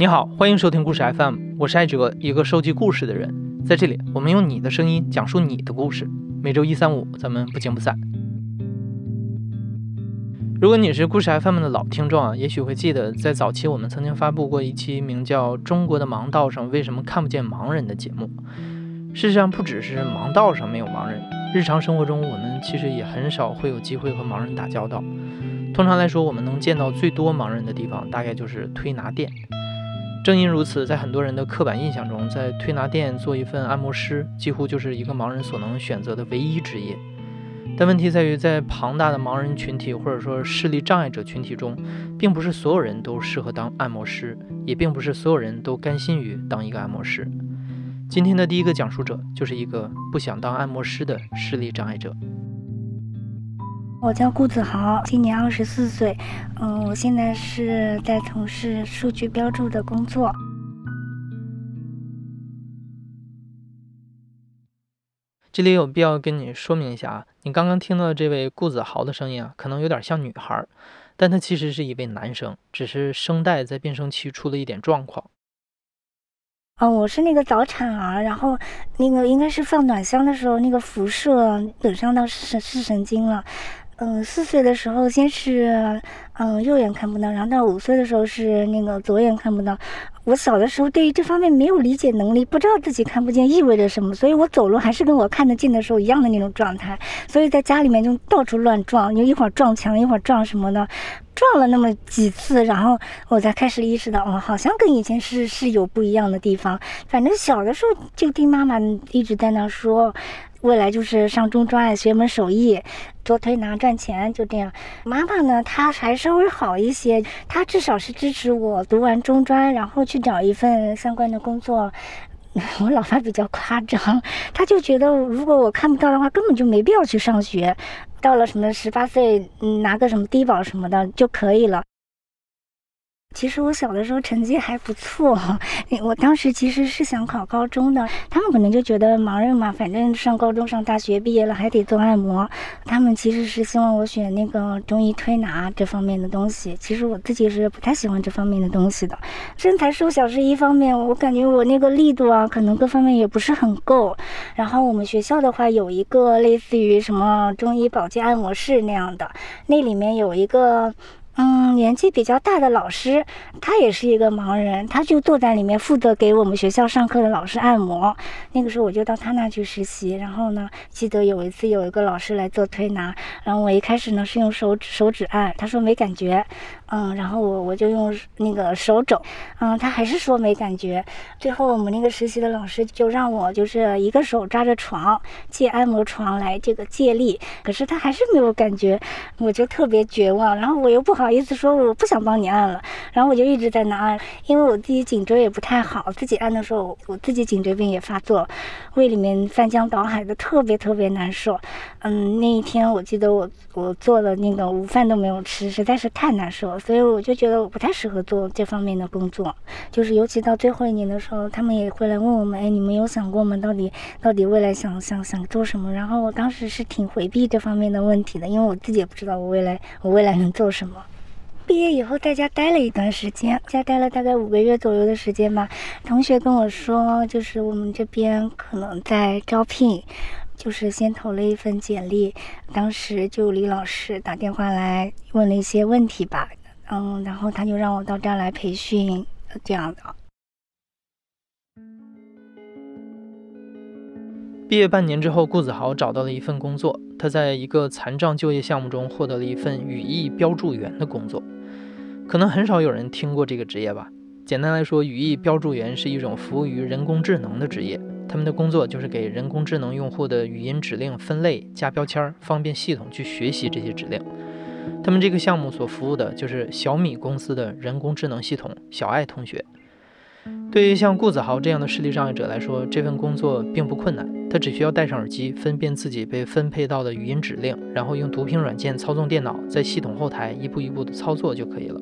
你好，欢迎收听故事 FM，我是艾哲，一个收集故事的人。在这里，我们用你的声音讲述你的故事。每周一、三、五，咱们不见不散。如果你是故事 FM 的老听众啊，也许会记得，在早期我们曾经发布过一期名叫《中国的盲道上为什么看不见盲人》的节目。事实上，不只是盲道上没有盲人，日常生活中我们其实也很少会有机会和盲人打交道。通常来说，我们能见到最多盲人的地方，大概就是推拿店。正因如此，在很多人的刻板印象中，在推拿店做一份按摩师，几乎就是一个盲人所能选择的唯一职业。但问题在于，在庞大的盲人群体或者说视力障碍者群体中，并不是所有人都适合当按摩师，也并不是所有人都甘心于当一个按摩师。今天的第一个讲述者，就是一个不想当按摩师的视力障碍者。我叫顾子豪，今年二十四岁，嗯，我现在是在从事数据标注的工作。这里有必要跟你说明一下啊，你刚刚听到这位顾子豪的声音啊，可能有点像女孩，但他其实是一位男生，只是声带在变声期出了一点状况。哦，我是那个早产儿，然后那个应该是放暖箱的时候，那个辐射损伤到视视神经了。嗯，四岁的时候先是嗯右眼看不到，然后到五岁的时候是那个左眼看不到。我小的时候对于这方面没有理解能力，不知道自己看不见意味着什么，所以我走路还是跟我看得见的时候一样的那种状态。所以在家里面就到处乱撞，就一会儿撞墙，一会儿撞什么的，撞了那么几次，然后我才开始意识到，哦，好像跟以前是是有不一样的地方。反正小的时候就听妈妈一直在那说。未来就是上中专，学门手艺，做推拿赚钱，就这样。妈妈呢，她还稍微好一些，她至少是支持我读完中专，然后去找一份相关的工作。我老爸比较夸张，他就觉得如果我看不到的话，根本就没必要去上学，到了什么十八岁，拿个什么低保什么的就可以了。其实我小的时候成绩还不错，我当时其实是想考高中的。他们可能就觉得盲人嘛，反正上高中、上大学毕业了还得做按摩。他们其实是希望我选那个中医推拿这方面的东西。其实我自己是不太喜欢这方面的东西的。身材瘦小是一方面，我感觉我那个力度啊，可能各方面也不是很够。然后我们学校的话有一个类似于什么中医保健按摩室那样的，那里面有一个。嗯，年纪比较大的老师，他也是一个盲人，他就坐在里面负责给我们学校上课的老师按摩。那个时候我就到他那去实习，然后呢，记得有一次有一个老师来做推拿，然后我一开始呢是用手指手指按，他说没感觉。嗯，然后我我就用那个手肘，嗯，他还是说没感觉。最后我们那个实习的老师就让我就是一个手抓着床，借按摩床来这个借力，可是他还是没有感觉，我就特别绝望。然后我又不好意思说我不想帮你按了，然后我就一直在那按，因为我自己颈椎也不太好，自己按的时候我自己颈椎病也发作，胃里面翻江倒海的，特别特别难受。嗯，那一天我记得我我做了那个午饭都没有吃，实在是太难受了。所以我就觉得我不太适合做这方面的工作，就是尤其到最后一年的时候，他们也会来问我们，哎，你们有想过吗？到底到底未来想想想做什么？然后我当时是挺回避这方面的问题的，因为我自己也不知道我未来我未来能做什么。毕业以后在家待了一段时间，家待了大概五个月左右的时间吧。同学跟我说，就是我们这边可能在招聘，就是先投了一份简历。当时就李老师打电话来问了一些问题吧，嗯，然后他就让我到这儿来培训，这样的。毕业半年之后，顾子豪找到了一份工作。他在一个残障就业项目中获得了一份语义标注员的工作。可能很少有人听过这个职业吧？简单来说，语义标注员是一种服务于人工智能的职业。他们的工作就是给人工智能用户的语音指令分类、加标签，方便系统去学习这些指令。他们这个项目所服务的就是小米公司的人工智能系统“小爱同学”。对于像顾子豪这样的视力障碍者来说，这份工作并不困难。他只需要戴上耳机，分辨自己被分配到的语音指令，然后用读屏软件操纵电脑，在系统后台一步一步的操作就可以了。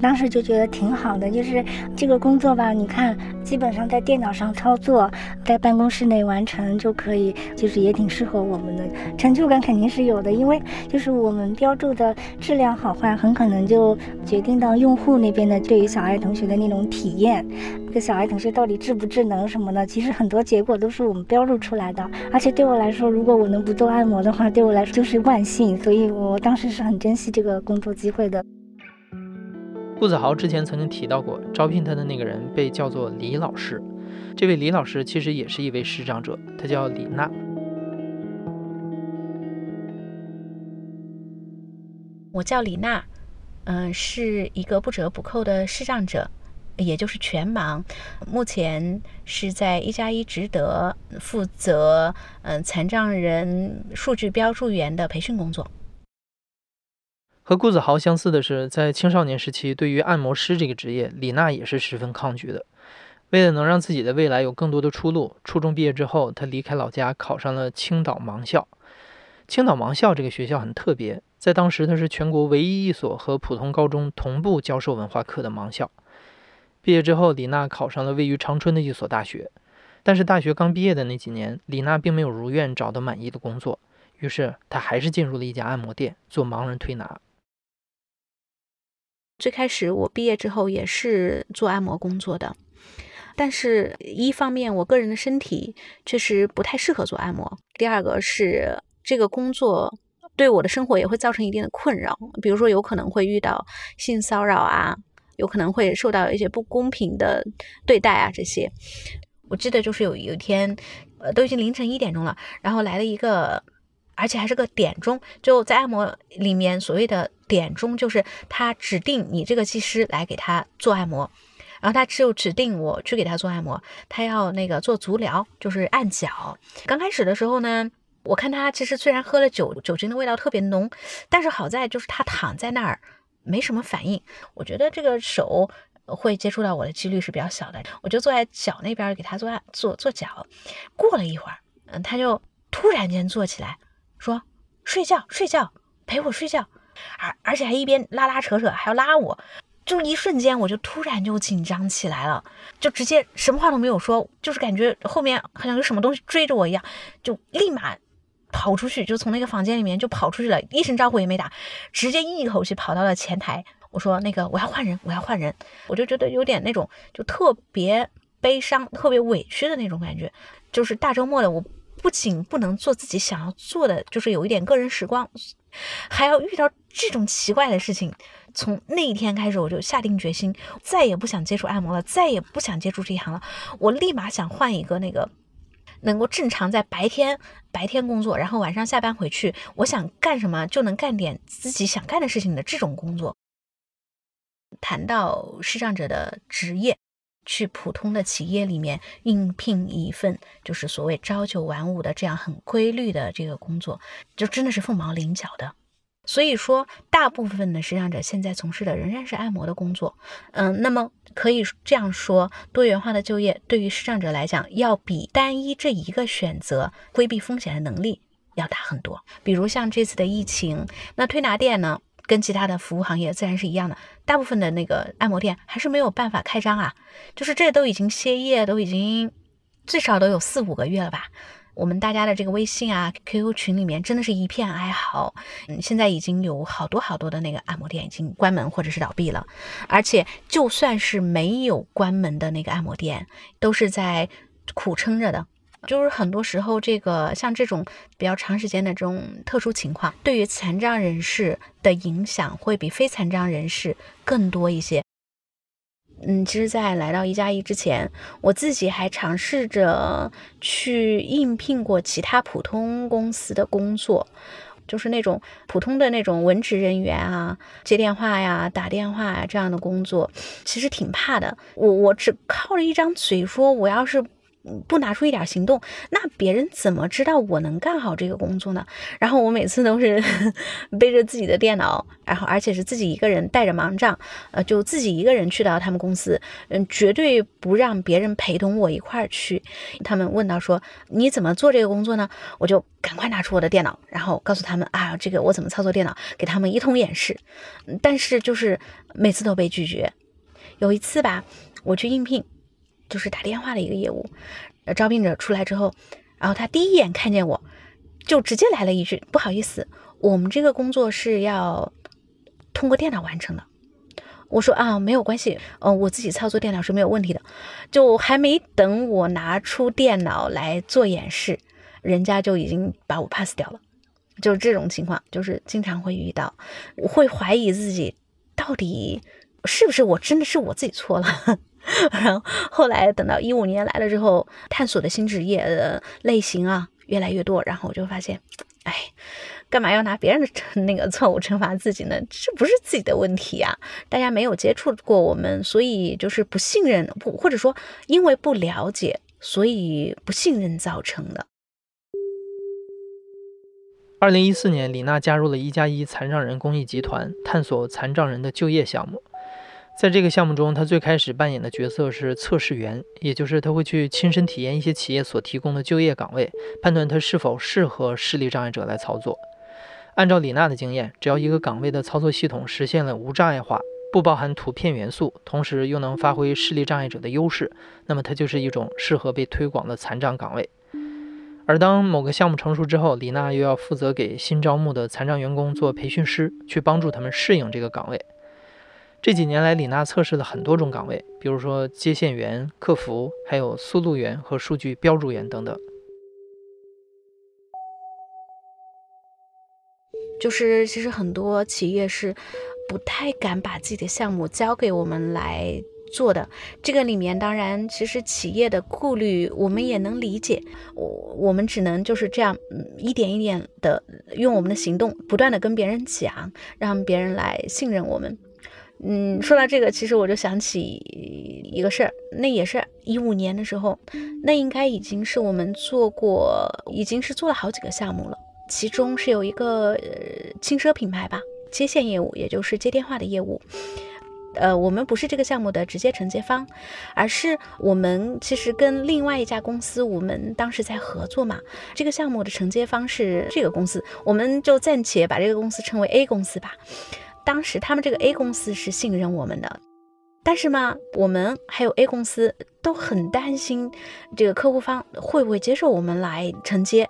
当时就觉得挺好的，就是这个工作吧，你看，基本上在电脑上操作，在办公室内完成就可以，就是也挺适合我们的，成就感肯定是有的，因为就是我们标注的质量好坏，很可能就决定到用户那边的对于小爱同学的那种体验，这小爱同学到底智不智能什么的，其实很多结果都是我们标注出来的，而且对我来说，如果我能不做按摩的话，对我来说就是万幸，所以我当时是很珍惜这个工作机会的。顾子豪之前曾经提到过，招聘他的那个人被叫做李老师。这位李老师其实也是一位视障者，他叫李娜。我叫李娜，嗯，是一个不折不扣的视障者，也就是全盲。目前是在一加一值得负责嗯残障人数据标注员的培训工作。和顾子豪相似的是，在青少年时期，对于按摩师这个职业，李娜也是十分抗拒的。为了能让自己的未来有更多的出路，初中毕业之后，她离开老家，考上了青岛盲校。青岛盲校这个学校很特别，在当时它是全国唯一一所和普通高中同步教授文化课的盲校。毕业之后，李娜考上了位于长春的一所大学。但是大学刚毕业的那几年，李娜并没有如愿找到满意的工作，于是她还是进入了一家按摩店做盲人推拿。最开始我毕业之后也是做按摩工作的，但是一方面我个人的身体确实不太适合做按摩，第二个是这个工作对我的生活也会造成一定的困扰，比如说有可能会遇到性骚扰啊，有可能会受到一些不公平的对待啊这些。我记得就是有有一天，呃，都已经凌晨一点钟了，然后来了一个。而且还是个点钟，就在按摩里面，所谓的点钟就是他指定你这个技师来给他做按摩，然后他就指定我去给他做按摩，他要那个做足疗，就是按脚。刚开始的时候呢，我看他其实虽然喝了酒，酒精的味道特别浓，但是好在就是他躺在那儿没什么反应，我觉得这个手会接触到我的几率是比较小的，我就坐在脚那边给他做按做做脚。过了一会儿，嗯，他就突然间坐起来。说睡觉睡觉陪我睡觉，而而且还一边拉拉扯扯还要拉我，就一瞬间我就突然就紧张起来了，就直接什么话都没有说，就是感觉后面好像有什么东西追着我一样，就立马跑出去，就从那个房间里面就跑出去了，一声招呼也没打，直接一口气跑到了前台。我说那个我要换人，我要换人，我就觉得有点那种就特别悲伤、特别委屈的那种感觉，就是大周末的我。不仅不能做自己想要做的，就是有一点个人时光，还要遇到这种奇怪的事情。从那一天开始，我就下定决心，再也不想接触按摩了，再也不想接触这一行了。我立马想换一个那个能够正常在白天白天工作，然后晚上下班回去，我想干什么就能干点自己想干的事情的这种工作。谈到视障者的职业。去普通的企业里面应聘一份，就是所谓朝九晚五的这样很规律的这个工作，就真的是凤毛麟角的。所以说，大部分的视障者现在从事的仍然是按摩的工作。嗯，那么可以这样说，多元化的就业对于视障者来讲，要比单一这一个选择规避风险的能力要大很多。比如像这次的疫情，那推拿店呢？跟其他的服务行业自然是一样的，大部分的那个按摩店还是没有办法开张啊，就是这都已经歇业，都已经最少都有四五个月了吧。我们大家的这个微信啊、QQ 群里面真的是一片哀嚎。嗯，现在已经有好多好多的那个按摩店已经关门或者是倒闭了，而且就算是没有关门的那个按摩店，都是在苦撑着的。就是很多时候，这个像这种比较长时间的这种特殊情况，对于残障人士的影响会比非残障人士更多一些。嗯，其实，在来到一加一之前，我自己还尝试着去应聘过其他普通公司的工作，就是那种普通的那种文职人员啊，接电话呀、打电话呀这样的工作，其实挺怕的。我我只靠着一张嘴说，我要是。不拿出一点行动，那别人怎么知道我能干好这个工作呢？然后我每次都是 背着自己的电脑，然后而且是自己一个人带着盲杖，呃，就自己一个人去到他们公司，嗯，绝对不让别人陪同我一块儿去。他们问到说你怎么做这个工作呢？我就赶快拿出我的电脑，然后告诉他们啊，这个我怎么操作电脑，给他们一通演示。但是就是每次都被拒绝。有一次吧，我去应聘。就是打电话的一个业务，呃，招聘者出来之后，然后他第一眼看见我，就直接来了一句：“不好意思，我们这个工作是要通过电脑完成的。”我说：“啊，没有关系，嗯，我自己操作电脑是没有问题的。”就还没等我拿出电脑来做演示，人家就已经把我 pass 掉了。就是这种情况，就是经常会遇到，我会怀疑自己到底是不是我真的是我自己错了。然后后来等到一五年来了之后，探索的新职业的类型啊越来越多，然后我就发现，哎，干嘛要拿别人的 那个错误惩罚自己呢？这不是自己的问题呀，大家没有接触过我们，所以就是不信任，不或者说因为不了解，所以不信任造成的。二零一四年，李娜加入了一加一残障人公益集团，探索残障人的就业项目。在这个项目中，他最开始扮演的角色是测试员，也就是他会去亲身体验一些企业所提供的就业岗位，判断它是否适合视力障碍者来操作。按照李娜的经验，只要一个岗位的操作系统实现了无障碍化，不包含图片元素，同时又能发挥视力障碍者的优势，那么它就是一种适合被推广的残障岗位。而当某个项目成熟之后，李娜又要负责给新招募的残障员工做培训师，去帮助他们适应这个岗位。这几年来，李娜测试了很多种岗位，比如说接线员、客服，还有速录员和数据标注员等等。就是其实很多企业是不太敢把自己的项目交给我们来做的。这个里面当然，其实企业的顾虑我们也能理解。我我们只能就是这样，一点一点的用我们的行动，不断的跟别人讲，让别人来信任我们。嗯，说到这个，其实我就想起一个事儿，那也是一五年的时候，那应该已经是我们做过，已经是做了好几个项目了。其中是有一个呃轻奢品牌吧，接线业务，也就是接电话的业务。呃，我们不是这个项目的直接承接方，而是我们其实跟另外一家公司，我们当时在合作嘛。这个项目的承接方是这个公司，我们就暂且把这个公司称为 A 公司吧。当时他们这个 A 公司是信任我们的，但是嘛，我们还有 A 公司都很担心这个客户方会不会接受我们来承接，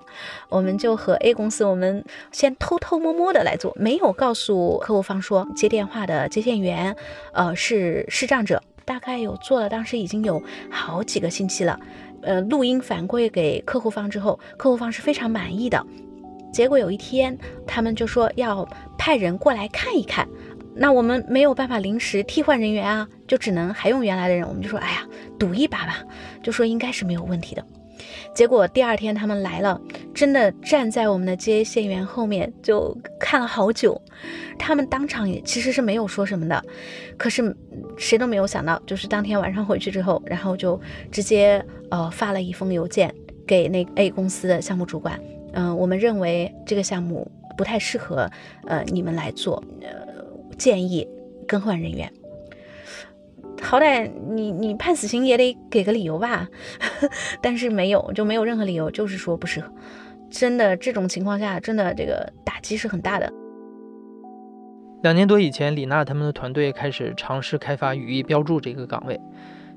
我们就和 A 公司，我们先偷偷摸摸的来做，没有告诉客户方说接电话的接线员，呃，是视障者，大概有做了，当时已经有好几个星期了，呃，录音反馈给客户方之后，客户方是非常满意的。结果有一天，他们就说要派人过来看一看，那我们没有办法临时替换人员啊，就只能还用原来的人。我们就说，哎呀，赌一把吧，就说应该是没有问题的。结果第二天他们来了，真的站在我们的接线员后面就看了好久。他们当场也其实是没有说什么的，可是谁都没有想到，就是当天晚上回去之后，然后就直接呃发了一封邮件给那 A 公司的项目主管。嗯，我们认为这个项目不太适合，呃，你们来做，呃，建议更换人员。好歹你你判死刑也得给个理由吧，但是没有，就没有任何理由，就是说不适合。真的这种情况下，真的这个打击是很大的。两年多以前，李娜他们的团队开始尝试开发语义标注这个岗位。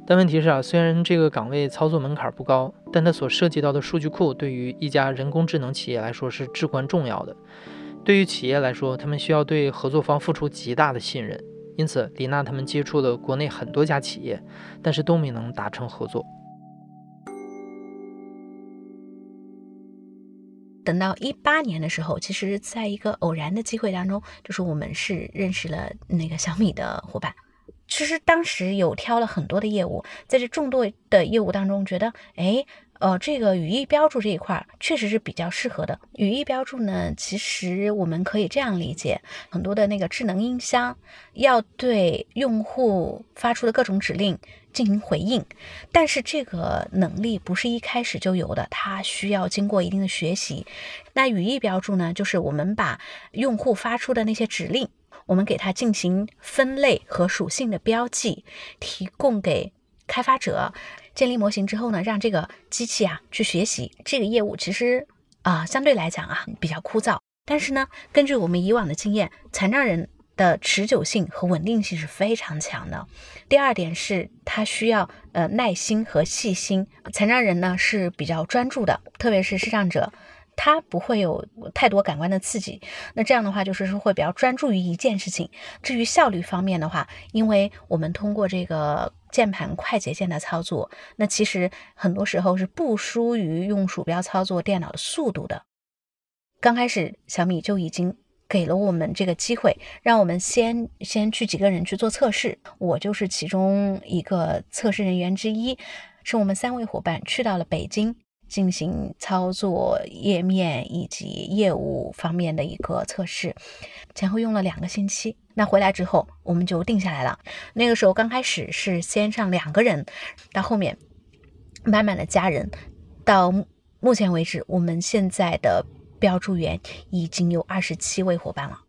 但问题是啊，虽然这个岗位操作门槛不高，但它所涉及到的数据库对于一家人工智能企业来说是至关重要的。对于企业来说，他们需要对合作方付出极大的信任。因此，李娜他们接触了国内很多家企业，但是都没能达成合作。等到一八年的时候，其实在一个偶然的机会当中，就是我们是认识了那个小米的伙伴。其实当时有挑了很多的业务，在这众多的业务当中，觉得哎，呃，这个语义标注这一块确实是比较适合的。语义标注呢，其实我们可以这样理解：很多的那个智能音箱要对用户发出的各种指令进行回应，但是这个能力不是一开始就有的，它需要经过一定的学习。那语义标注呢，就是我们把用户发出的那些指令，我们给它进行分类和属性的标记，提供给开发者。建立模型之后呢，让这个机器啊去学习这个业务，其实啊相对来讲啊比较枯燥。但是呢，根据我们以往的经验，残障人的持久性和稳定性是非常强的。第二点是，他需要呃耐心和细心。残障人呢是比较专注的，特别是视障者。它不会有太多感官的刺激，那这样的话就是说会比较专注于一件事情。至于效率方面的话，因为我们通过这个键盘快捷键的操作，那其实很多时候是不输于用鼠标操作电脑的速度的。刚开始小米就已经给了我们这个机会，让我们先先去几个人去做测试，我就是其中一个测试人员之一，是我们三位伙伴去到了北京。进行操作页面以及业务方面的一个测试，前后用了两个星期。那回来之后，我们就定下来了。那个时候刚开始是先上两个人，到后面慢慢的加人。到目前为止，我们现在的标注员已经有二十七位伙伴了。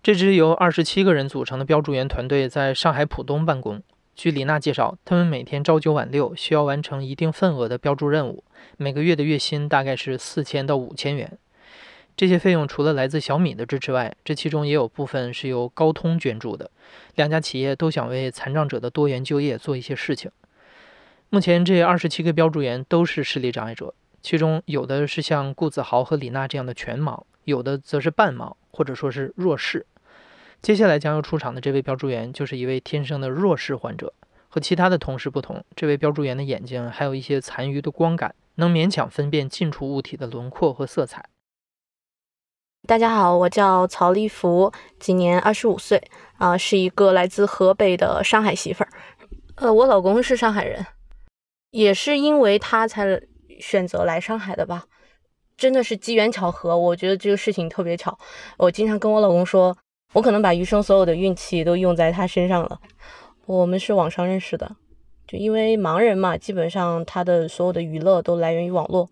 这支由二十七个人组成的标注员团队在上海浦东办公。据李娜介绍，他们每天朝九晚六，需要完成一定份额的标注任务，每个月的月薪大概是四千到五千元。这些费用除了来自小米的支持外，这其中也有部分是由高通捐助的。两家企业都想为残障者的多元就业做一些事情。目前，这二十七个标注员都是视力障碍者，其中有的是像顾子豪和李娜这样的全盲，有的则是半盲或者说是弱视。接下来将要出场的这位标注员就是一位天生的弱视患者，和其他的同事不同，这位标注员的眼睛还有一些残余的光感，能勉强分辨近处物体的轮廓和色彩。大家好，我叫曹立福，今年二十五岁，啊，是一个来自河北的上海媳妇儿。呃，我老公是上海人，也是因为他才选择来上海的吧？真的是机缘巧合，我觉得这个事情特别巧。我经常跟我老公说。我可能把余生所有的运气都用在他身上了。我们是网上认识的，就因为盲人嘛，基本上他的所有的娱乐都来源于网络，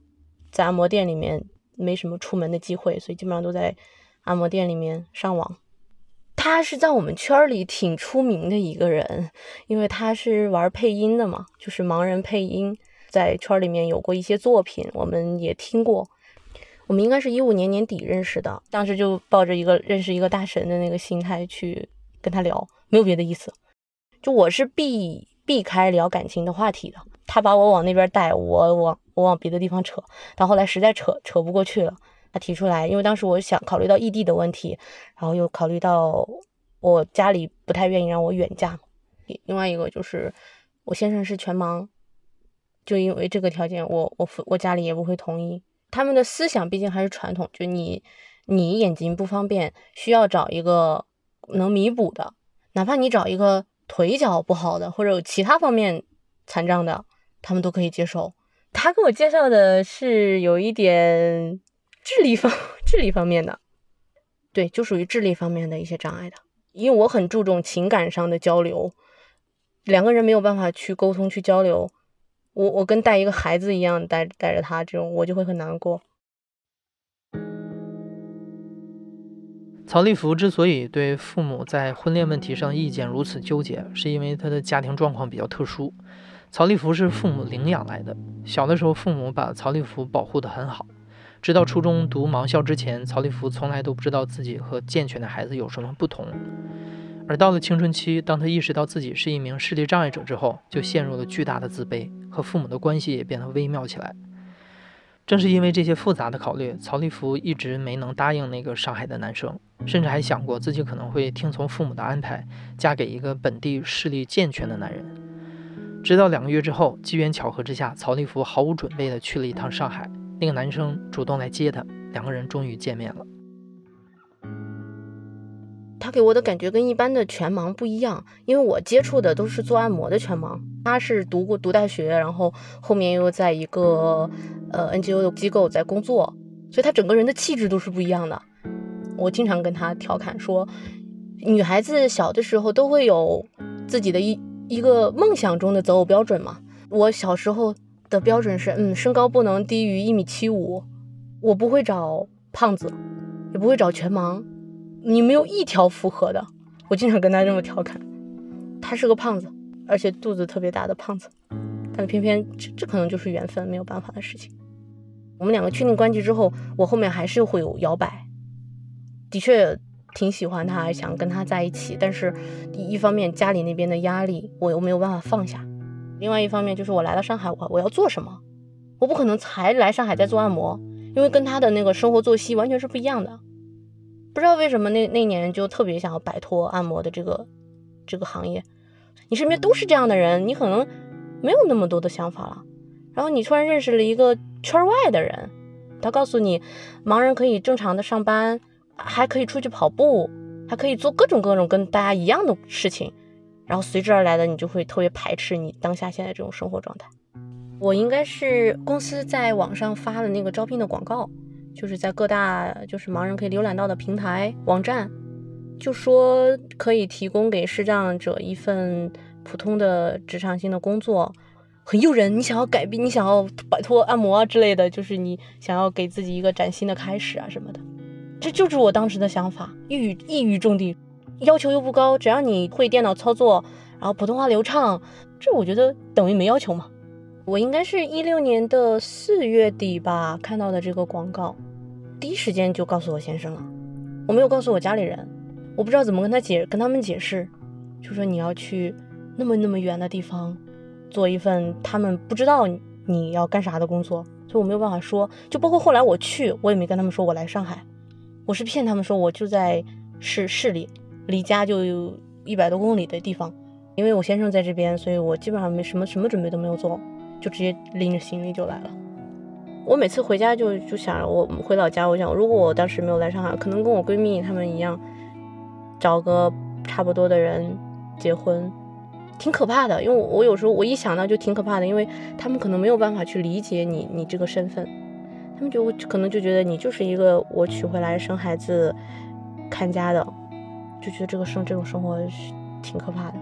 在按摩店里面没什么出门的机会，所以基本上都在按摩店里面上网。他是在我们圈里挺出名的一个人，因为他是玩配音的嘛，就是盲人配音，在圈里面有过一些作品，我们也听过。我们应该是一五年年底认识的，当时就抱着一个认识一个大神的那个心态去跟他聊，没有别的意思。就我是避避开聊感情的话题的，他把我往那边带，我往我往别的地方扯。到后来实在扯扯不过去了，他提出来，因为当时我想考虑到异地的问题，然后又考虑到我家里不太愿意让我远嫁。另外一个就是我先生是全盲，就因为这个条件，我我我家里也不会同意。他们的思想毕竟还是传统，就你，你眼睛不方便，需要找一个能弥补的，哪怕你找一个腿脚不好的或者有其他方面残障的，他们都可以接受。他给我介绍的是有一点智力方 智力方面的，对，就属于智力方面的一些障碍的。因为我很注重情感上的交流，两个人没有办法去沟通去交流。我我跟带一个孩子一样带带着他，这种我就会很难过。曹立福之所以对父母在婚恋问题上意见如此纠结，是因为他的家庭状况比较特殊。曹立福是父母领养来的，小的时候父母把曹立福保护得很好，直到初中读盲校之前，曹立福从来都不知道自己和健全的孩子有什么不同。而到了青春期，当他意识到自己是一名视力障碍者之后，就陷入了巨大的自卑，和父母的关系也变得微妙起来。正是因为这些复杂的考虑，曹立福一直没能答应那个上海的男生，甚至还想过自己可能会听从父母的安排，嫁给一个本地视力健全的男人。直到两个月之后，机缘巧合之下，曹立福毫无准备地去了一趟上海，那个男生主动来接他，两个人终于见面了。他给我的感觉跟一般的全盲不一样，因为我接触的都是做按摩的全盲，他是读过读大学，然后后面又在一个呃 NGO 的机构在工作，所以他整个人的气质都是不一样的。我经常跟他调侃说，女孩子小的时候都会有自己的一一个梦想中的择偶标准嘛。我小时候的标准是，嗯，身高不能低于一米七五，我不会找胖子，也不会找全盲。你没有一条符合的，我经常跟他这么调侃。他是个胖子，而且肚子特别大的胖子，但偏偏这这可能就是缘分，没有办法的事情。我们两个确定关系之后，我后面还是会有摇摆。的确挺喜欢他，想跟他在一起，但是一方面家里那边的压力，我又没有办法放下；另外一方面就是我来了上海，我我要做什么？我不可能才来上海再做按摩，因为跟他的那个生活作息完全是不一样的。不知道为什么那那年就特别想要摆脱按摩的这个这个行业，你身边都是这样的人，你可能没有那么多的想法了。然后你突然认识了一个圈外的人，他告诉你，盲人可以正常的上班，还可以出去跑步，还可以做各种各种跟大家一样的事情。然后随之而来的，你就会特别排斥你当下现在这种生活状态。我应该是公司在网上发的那个招聘的广告。就是在各大就是盲人可以浏览到的平台网站，就说可以提供给视障者一份普通的职场性的工作，很诱人。你想要改变，你想要摆脱按摩啊之类的，就是你想要给自己一个崭新的开始啊什么的，这就是我当时的想法，一语一语中的，要求又不高，只要你会电脑操作，然后普通话流畅，这我觉得等于没要求嘛。我应该是一六年的四月底吧看到的这个广告，第一时间就告诉我先生了。我没有告诉我家里人，我不知道怎么跟他解跟他们解释，就说你要去那么那么远的地方做一份他们不知道你要干啥的工作，所以我没有办法说。就包括后来我去，我也没跟他们说我来上海，我是骗他们说我就在市市里，离家就有一百多公里的地方，因为我先生在这边，所以我基本上没什么什么准备都没有做。就直接拎着行李就来了。我每次回家就就想，我回老家，我想如果我当时没有来上海，可能跟我闺蜜她们一样，找个差不多的人结婚，挺可怕的。因为我有时候我一想到就挺可怕的，因为他们可能没有办法去理解你你这个身份，他们就可能就觉得你就是一个我娶回来生孩子、看家的，就觉得这个生这种生活是挺可怕的。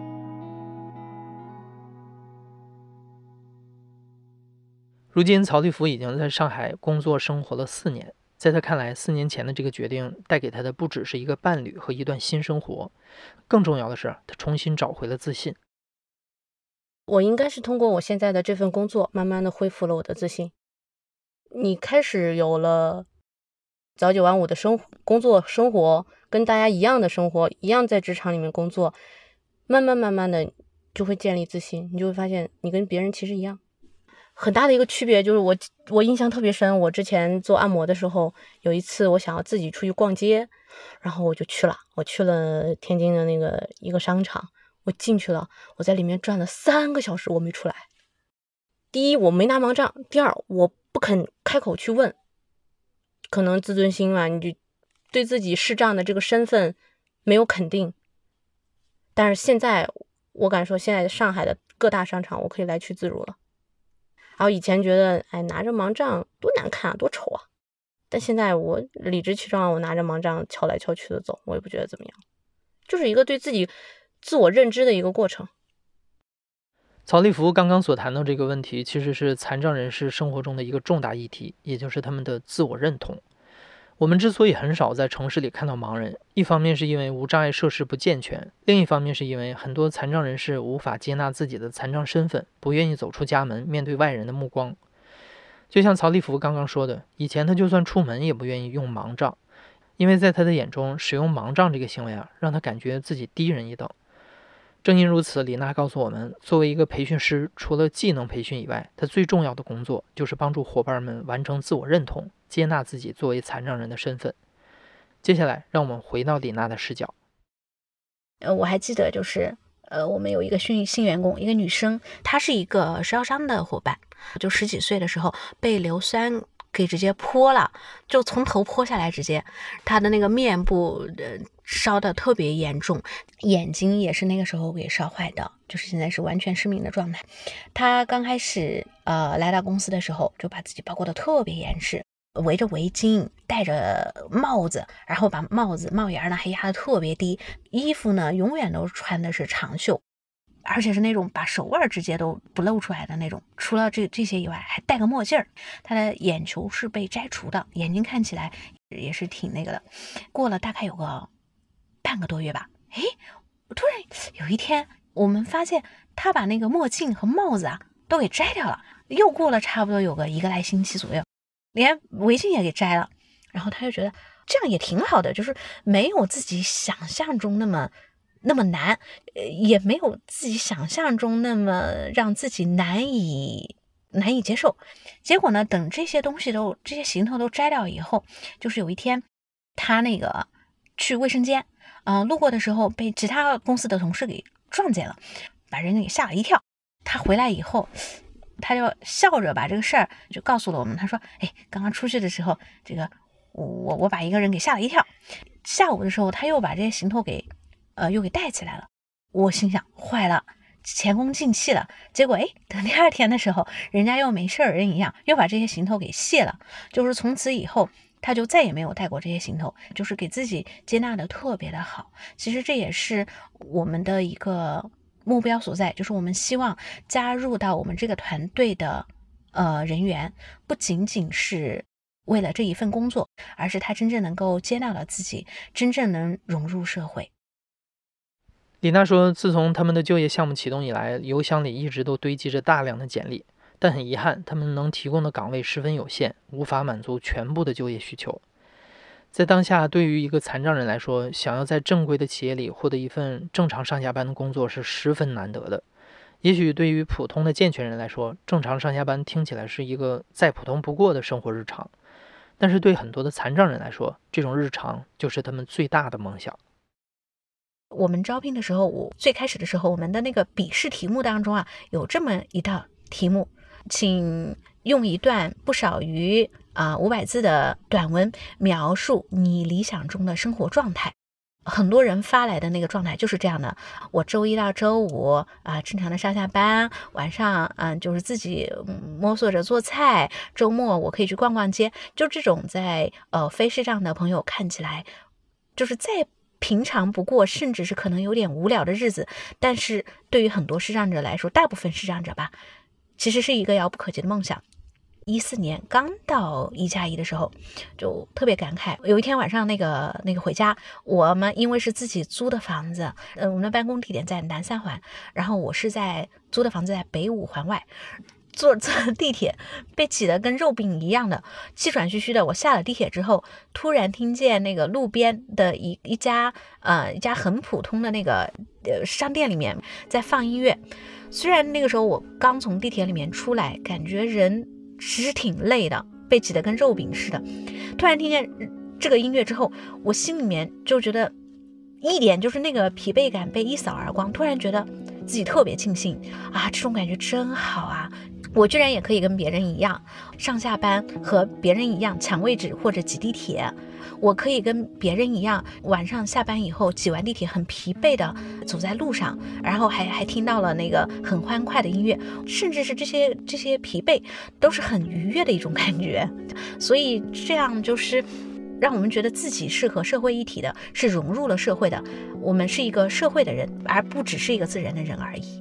如今，曹立福已经在上海工作生活了四年。在他看来，四年前的这个决定带给他的不只是一个伴侣和一段新生活，更重要的是，他重新找回了自信。我应该是通过我现在的这份工作，慢慢的恢复了我的自信。你开始有了早九晚五的生工作生活，跟大家一样的生活，一样在职场里面工作，慢慢慢慢的就会建立自信，你就会发现你跟别人其实一样。很大的一个区别就是我我印象特别深，我之前做按摩的时候，有一次我想要自己出去逛街，然后我就去了，我去了天津的那个一个商场，我进去了，我在里面转了三个小时，我没出来。第一，我没拿盲杖；第二，我不肯开口去问，可能自尊心嘛，你就对自己视障的这个身份没有肯定。但是现在，我敢说，现在上海的各大商场，我可以来去自如了。然后以前觉得，哎，拿着盲杖多难看啊，多丑啊！但现在我理直气壮，我拿着盲杖敲来敲去的走，我也不觉得怎么样，就是一个对自己自我认知的一个过程。曹立福刚刚所谈到这个问题，其实是残障人士生活中的一个重大议题，也就是他们的自我认同。我们之所以很少在城市里看到盲人，一方面是因为无障碍设施不健全，另一方面是因为很多残障人士无法接纳自己的残障身份，不愿意走出家门面对外人的目光。就像曹立福刚刚说的，以前他就算出门也不愿意用盲杖，因为在他的眼中，使用盲杖这个行为啊，让他感觉自己低人一等。正因如此，李娜告诉我们，作为一个培训师，除了技能培训以外，他最重要的工作就是帮助伙伴们完成自我认同。接纳自己作为残障人的身份。接下来，让我们回到李娜的视角。呃，我还记得，就是呃，我们有一个新新员工，一个女生，她是一个烧伤的伙伴，就十几岁的时候被硫酸给直接泼了，就从头泼下来，直接她的那个面部呃烧的特别严重，眼睛也是那个时候给烧坏的，就是现在是完全失明的状态。他刚开始呃来到公司的时候，就把自己包裹的特别严实，围着围巾，戴着帽子，然后把帽子帽檐呢还压的特别低，衣服呢永远都穿的是长袖。而且是那种把手腕直接都不露出来的那种，除了这这些以外，还戴个墨镜儿。他的眼球是被摘除的，眼睛看起来也是挺那个的。过了大概有个半个多月吧，哎，突然有一天，我们发现他把那个墨镜和帽子啊都给摘掉了。又过了差不多有个一个来星期左右，连围巾也给摘了。然后他就觉得这样也挺好的，就是没有自己想象中那么。那么难，也没有自己想象中那么让自己难以难以接受。结果呢，等这些东西都这些行头都摘掉以后，就是有一天他那个去卫生间，嗯，路过的时候被其他公司的同事给撞见了，把人家给吓了一跳。他回来以后，他就笑着把这个事儿就告诉了我们。他说：“哎，刚刚出去的时候，这个我我我把一个人给吓了一跳。下午的时候，他又把这些行头给。”呃，又给带起来了。我心想，坏了，前功尽弃了。结果，哎，等第二天的时候，人家又没事人一样，又把这些行头给卸了。就是从此以后，他就再也没有带过这些行头，就是给自己接纳的特别的好。其实这也是我们的一个目标所在，就是我们希望加入到我们这个团队的呃人员，不仅仅是为了这一份工作，而是他真正能够接纳了自己，真正能融入社会。李娜说：“自从他们的就业项目启动以来，邮箱里一直都堆积着大量的简历，但很遗憾，他们能提供的岗位十分有限，无法满足全部的就业需求。在当下，对于一个残障人来说，想要在正规的企业里获得一份正常上下班的工作是十分难得的。也许对于普通的健全人来说，正常上下班听起来是一个再普通不过的生活日常，但是对很多的残障人来说，这种日常就是他们最大的梦想。”我们招聘的时候，我最开始的时候，我们的那个笔试题目当中啊，有这么一道题目，请用一段不少于啊五百字的短文描述你理想中的生活状态。很多人发来的那个状态就是这样的：我周一到周五啊正常的上下班，晚上嗯就是自己摸索着做菜，周末我可以去逛逛街。就这种在呃非视障的朋友看起来，就是再。平常不过，甚至是可能有点无聊的日子，但是对于很多视障者来说，大部分视障者吧，其实是一个遥不可及的梦想。一四年刚到一加一的时候，就特别感慨。有一天晚上，那个那个回家，我们因为是自己租的房子，嗯，我们的办公地点在南三环，然后我是在租的房子在北五环外。坐坐地铁被挤得跟肉饼一样的，气喘吁吁的。我下了地铁之后，突然听见那个路边的一一家呃一家很普通的那个呃商店里面在放音乐。虽然那个时候我刚从地铁里面出来，感觉人其实挺累的，被挤得跟肉饼似的。突然听见这个音乐之后，我心里面就觉得一点就是那个疲惫感被一扫而光，突然觉得自己特别庆幸啊，这种感觉真好啊。我居然也可以跟别人一样上下班，和别人一样抢位置或者挤地铁。我可以跟别人一样，晚上下班以后挤完地铁很疲惫的走在路上，然后还还听到了那个很欢快的音乐，甚至是这些这些疲惫都是很愉悦的一种感觉。所以这样就是让我们觉得自己是和社会一体的，是融入了社会的。我们是一个社会的人，而不只是一个自然的人而已。